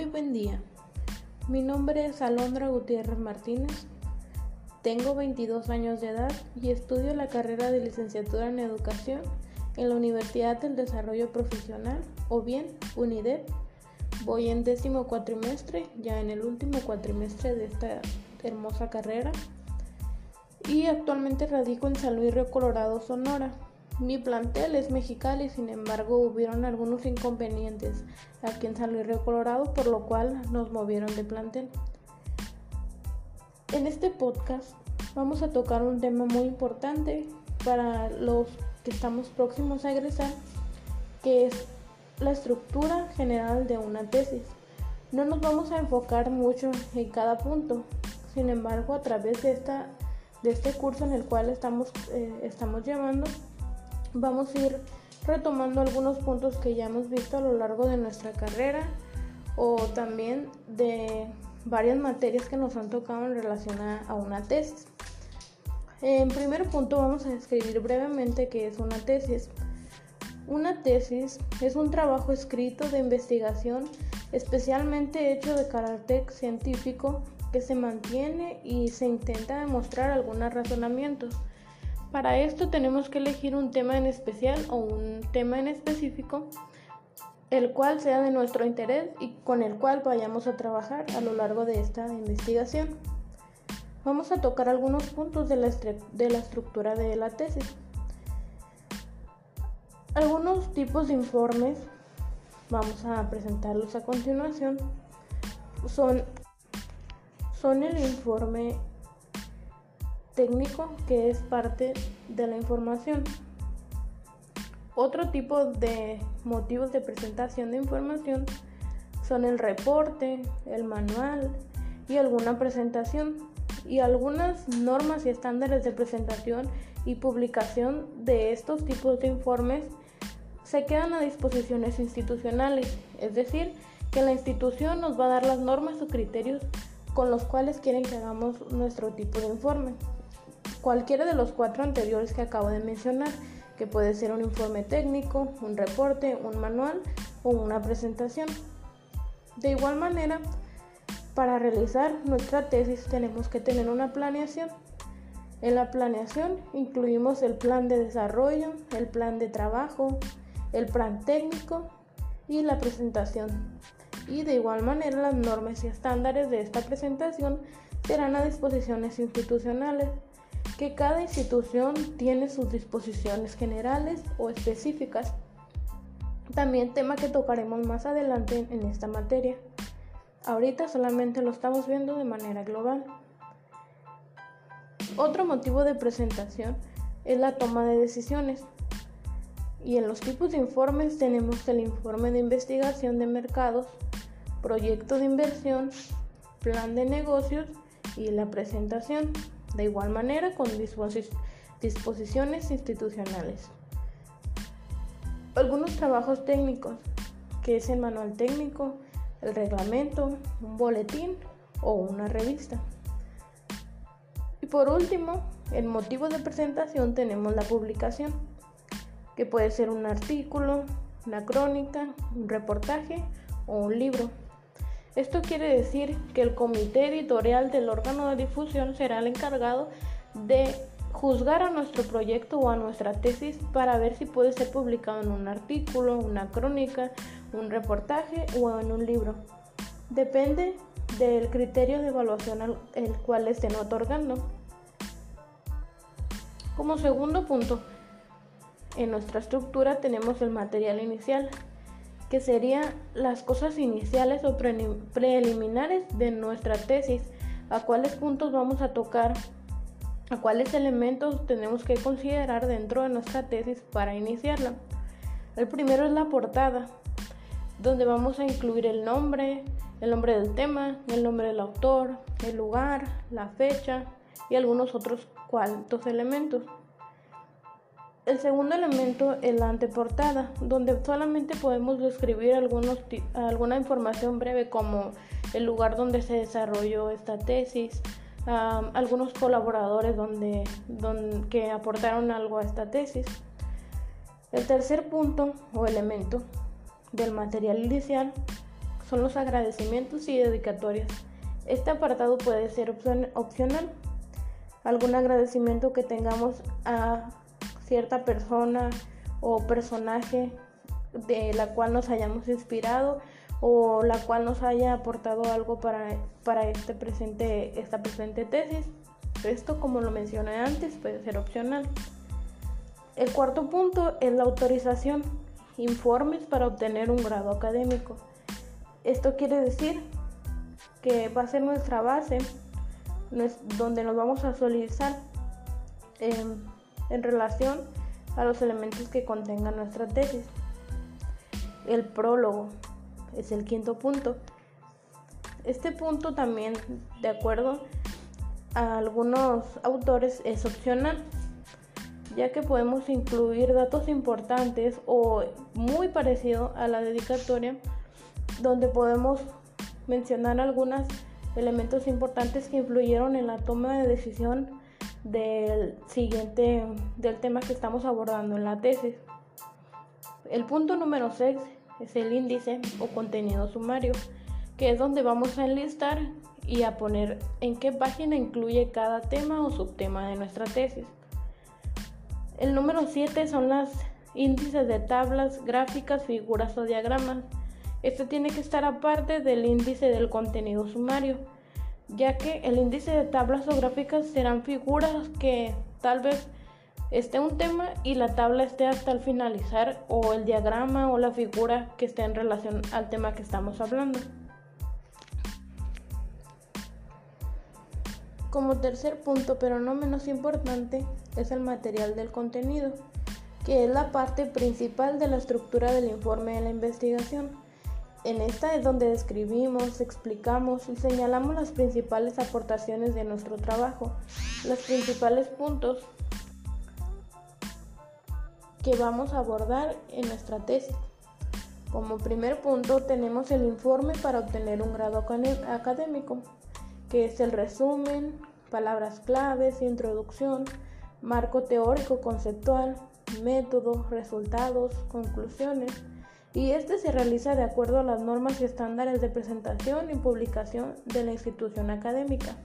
Muy buen día. Mi nombre es Alondra Gutiérrez Martínez. Tengo 22 años de edad y estudio la carrera de licenciatura en educación en la Universidad del Desarrollo Profesional o bien UNIDEP. Voy en décimo cuatrimestre, ya en el último cuatrimestre de esta hermosa carrera y actualmente radico en San Luis Río Colorado, Sonora. Mi plantel es Mexicali, sin embargo hubieron algunos inconvenientes aquí en San Luis Río Colorado, por lo cual nos movieron de plantel. En este podcast vamos a tocar un tema muy importante para los que estamos próximos a egresar, que es la estructura general de una tesis. No nos vamos a enfocar mucho en cada punto, sin embargo a través de, esta, de este curso en el cual estamos, eh, estamos llevando, vamos a ir retomando algunos puntos que ya hemos visto a lo largo de nuestra carrera o también de varias materias que nos han tocado en relación a, una tesis. En primer punto vamos a describir brevemente qué es una tesis. Una tesis es un trabajo escrito de investigación especialmente hecho de carácter científico que se mantiene y se intenta demostrar algunos razonamientos para esto tenemos que elegir un tema en especial o un tema en específico, el cual sea de nuestro interés y con el cual vayamos a trabajar a lo largo de esta investigación. Vamos a tocar algunos puntos de la, de la estructura de la tesis. Algunos tipos de informes, vamos a presentarlos a continuación, son, son el informe técnico que es parte de la información. Otro tipo de motivos de presentación de información son el reporte, el manual y alguna presentación. Y algunas normas y estándares de presentación y publicación de estos tipos de informes se quedan a disposiciones institucionales, es decir, que la institución nos va a dar las normas o criterios con los cuales quieren que hagamos nuestro tipo de informe cualquiera de los cuatro anteriores que acabo de mencionar, que puede ser un informe técnico, un reporte, un manual o una presentación. De igual manera, para realizar nuestra tesis tenemos que tener una planeación. En la planeación incluimos el plan de desarrollo, el plan de trabajo, el plan técnico y la presentación. Y de igual manera las normas y estándares de esta presentación serán a disposiciones institucionales que cada institución tiene sus disposiciones generales o específicas. También tema que tocaremos más adelante en esta materia. Ahorita solamente lo estamos viendo de manera global. Otro motivo de presentación es la toma de decisiones. Y en los tipos de informes tenemos el informe de investigación de mercados, proyecto de inversión, plan de negocios y la presentación de igual manera con disposiciones institucionales. Algunos trabajos técnicos, que es el manual técnico, el reglamento, un boletín o una revista. Y por último, el motivo de presentación tenemos la publicación, que puede ser un artículo, una crónica, un reportaje o un libro. Esto quiere decir que el comité editorial del órgano de difusión será el encargado de juzgar a nuestro proyecto o a nuestra tesis para ver si puede ser publicado en un artículo, una crónica, un reportaje o en un libro. Depende del criterio de evaluación al el cual estén otorgando. Como segundo punto, en nuestra estructura tenemos el material inicial, que serían las cosas iniciales o preliminares de nuestra tesis, a cuáles puntos vamos a tocar, a cuáles elementos tenemos que considerar dentro de nuestra tesis para iniciarla. El primero es la portada, donde vamos a incluir el nombre, el nombre del tema, el nombre del autor, el lugar, la fecha y algunos otros cuantos elementos. El segundo elemento es la anteportada, donde solamente podemos describir algunos, alguna información breve como el lugar donde se desarrolló esta tesis, algunos colaboradores donde, donde, que aportaron algo a esta tesis. El tercer punto o elemento del material inicial son los agradecimientos y dedicatorias. Este apartado puede ser opcional. Algún agradecimiento que tengamos a cierta persona o personaje de la cual nos hayamos inspirado o la cual nos haya aportado algo para, para este presente, esta presente tesis. Esto, como lo mencioné antes, puede ser opcional. El cuarto punto es la autorización. Informes para obtener un grado académico. Esto quiere decir que va a ser nuestra base donde nos vamos a solicitar en, en relación a los elementos que contengan nuestra tesis. El prólogo es el quinto punto. Este punto también, de acuerdo a algunos autores, es opcional, ya que podemos incluir datos importantes o muy parecido a la dedicatoria, donde podemos mencionar algunos elementos importantes que influyeron en la toma de decisión del siguiente del tema que estamos abordando en la tesis. El punto número 6 es el índice o contenido sumario, que es donde vamos a enlistar y a poner en qué página incluye cada tema o subtema de nuestra tesis. El número 7 son las índices de tablas, gráficas, figuras o diagramas. Esto tiene que estar aparte del índice del contenido sumario, ya que el índice de tablas o gráficas serán figuras que tal vez esté un tema y la tabla esté hasta el finalizar o el diagrama o la figura que esté en relación al tema que estamos hablando. Como tercer punto, pero no menos importante, es el material del contenido, que es la parte principal de la estructura del informe de la investigación. En esta es donde describimos, explicamos y señalamos las principales aportaciones de nuestro trabajo, los principales puntos que vamos a abordar en nuestra tesis. Como primer punto tenemos el informe para obtener un grado académico, que es el resumen, palabras claves, introducción, marco teórico conceptual, método, resultados, conclusiones, y este se realiza de acuerdo a las normas y estándares de presentación y publicación de la institución académica.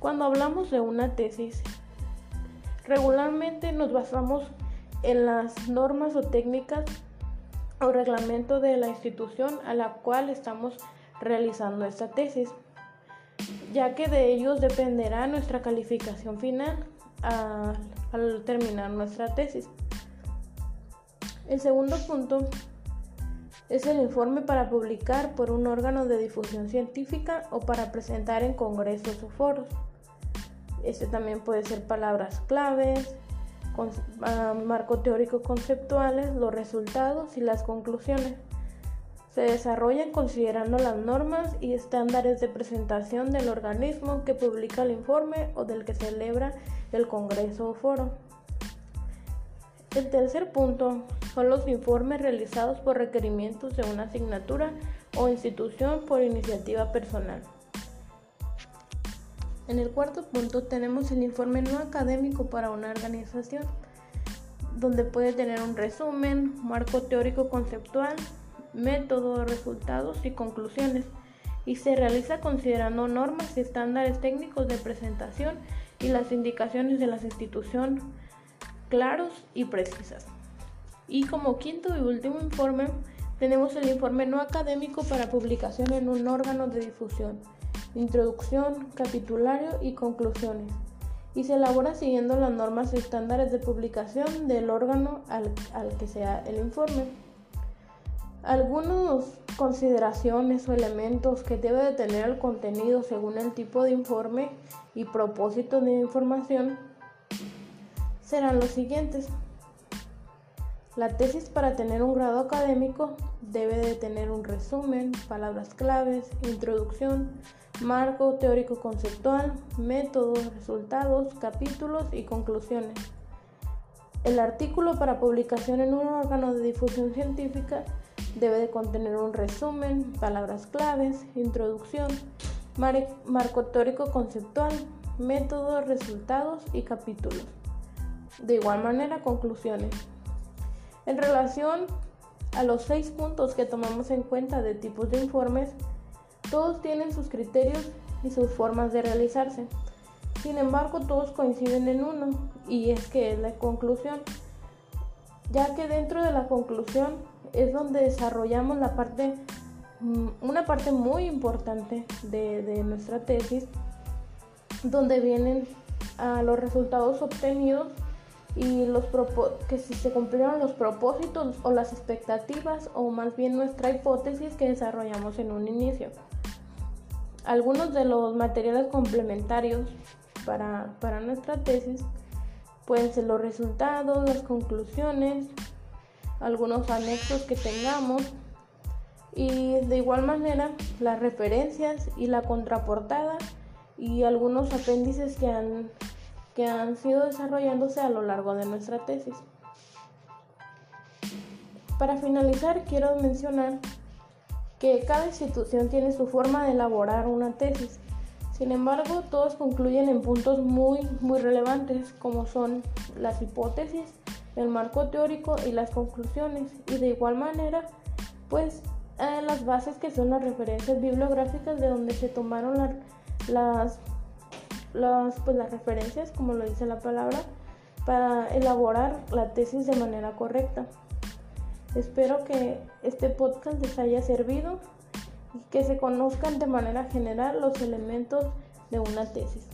Cuando hablamos de una tesis, regularmente nos basamos en las normas o técnicas o reglamento de la institución a la cual estamos realizando esta tesis, ya que de ellos dependerá nuestra calificación final al terminar nuestra tesis. El segundo punto es el informe para publicar por un órgano de difusión científica o para presentar en congresos o foros. Este también puede ser palabras claves, Ah, marco teórico conceptuales, los resultados y las conclusiones. Se desarrollan considerando las normas y estándares de presentación del organismo que publica el informe o del que celebra el congreso o foro. El tercer punto son los informes realizados por requerimientos de una asignatura o institución por iniciativa personal. En el cuarto punto tenemos el informe no académico para una organización, donde puede tener un resumen, marco teórico conceptual, método, resultados y conclusiones, y se realiza considerando normas y estándares técnicos de presentación y las indicaciones de la institución claros y precisas. Y como quinto y último informe, tenemos el informe no académico para publicación en un órgano de difusión introducción, capitulario y conclusiones, y se elabora siguiendo las normas y estándares de publicación del órgano al, que sea el informe. Algunas consideraciones o elementos que debe de tener el contenido según el tipo de informe y propósito de información serán los siguientes. La tesis para tener un grado académico debe de tener un resumen, palabras claves, introducción, marco teórico conceptual, métodos, resultados, capítulos y conclusiones. El artículo para publicación en un órgano de difusión científica debe de contener un resumen, palabras claves, introducción, marco teórico conceptual, métodos, resultados y capítulos. De igual manera, conclusiones. En relación a los seis puntos que tomamos en cuenta de tipos de informes, todos tienen sus criterios y sus formas de realizarse. Sin embargo, todos coinciden en uno, y es que es la conclusión, ya que dentro de la conclusión es donde desarrollamos la parte, mm, una parte muy importante de, nuestra tesis, donde vienen a los resultados obtenidos y los que si se cumplieron los propósitos o las expectativas o más bien nuestra hipótesis que desarrollamos en un inicio. Algunos de los materiales complementarios para, para nuestra tesis pueden ser los resultados, las conclusiones, algunos anexos que tengamos y de igual manera las referencias y la contraportada y algunos apéndices que han que han sido desarrollándose a lo largo de nuestra tesis. Para finalizar, quiero mencionar que cada institución tiene su forma de elaborar una tesis. Sin embargo, todos concluyen en puntos muy, muy relevantes como son las hipótesis, el marco teórico y las conclusiones. Y de igual manera, pues eh, las bases que son las referencias bibliográficas de donde se tomaron las las, pues, las referencias, como lo dice la palabra, para elaborar la tesis de manera correcta. Espero que este podcast les haya servido y que se conozcan de manera general los elementos de una tesis.